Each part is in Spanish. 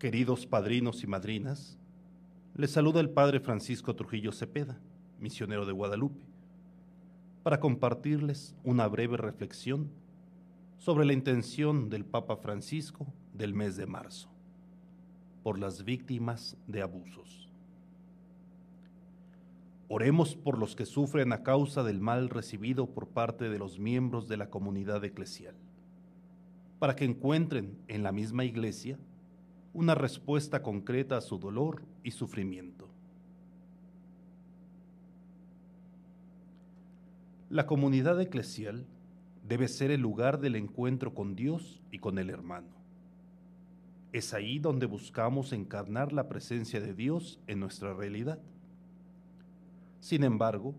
Queridos padrinos y madrinas, les saluda el Padre Francisco Trujillo Cepeda, misionero de Guadalupe, para compartirles una breve reflexión sobre la intención del Papa Francisco del mes de marzo, por las víctimas de abusos. Oremos por los que sufren a causa del mal recibido por parte de los miembros de la comunidad eclesial, para que encuentren en la misma iglesia una respuesta concreta a su dolor y sufrimiento. La comunidad eclesial debe ser el lugar del encuentro con Dios y con el hermano. Es ahí donde buscamos encarnar la presencia de Dios en nuestra realidad. Sin embargo,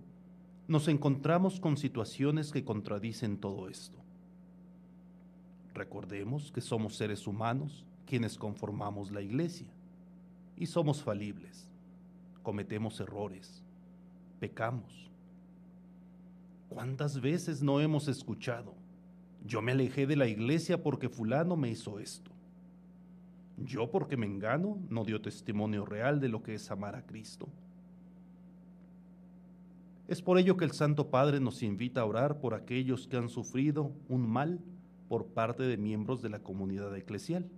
nos encontramos con situaciones que contradicen todo esto. Recordemos que somos seres humanos quienes conformamos la iglesia. Y somos falibles, cometemos errores, pecamos. ¿Cuántas veces no hemos escuchado? Yo me alejé de la iglesia porque fulano me hizo esto. Yo porque me engano no dio testimonio real de lo que es amar a Cristo. Es por ello que el Santo Padre nos invita a orar por aquellos que han sufrido un mal por parte de miembros de la comunidad eclesial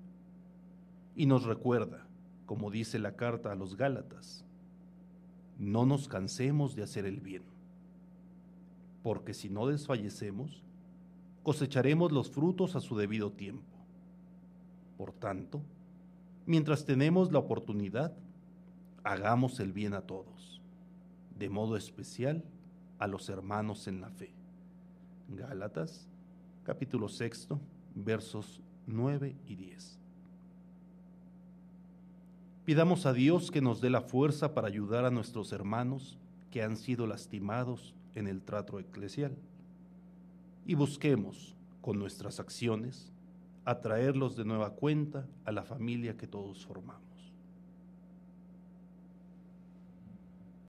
y nos recuerda, como dice la carta a los Gálatas, no nos cansemos de hacer el bien, porque si no desfallecemos, cosecharemos los frutos a su debido tiempo. Por tanto, mientras tenemos la oportunidad, hagamos el bien a todos, de modo especial a los hermanos en la fe. Gálatas, capítulo sexto, versos 9 y 10. Pidamos a Dios que nos dé la fuerza para ayudar a nuestros hermanos que han sido lastimados en el trato eclesial. Y busquemos, con nuestras acciones, atraerlos de nueva cuenta a la familia que todos formamos.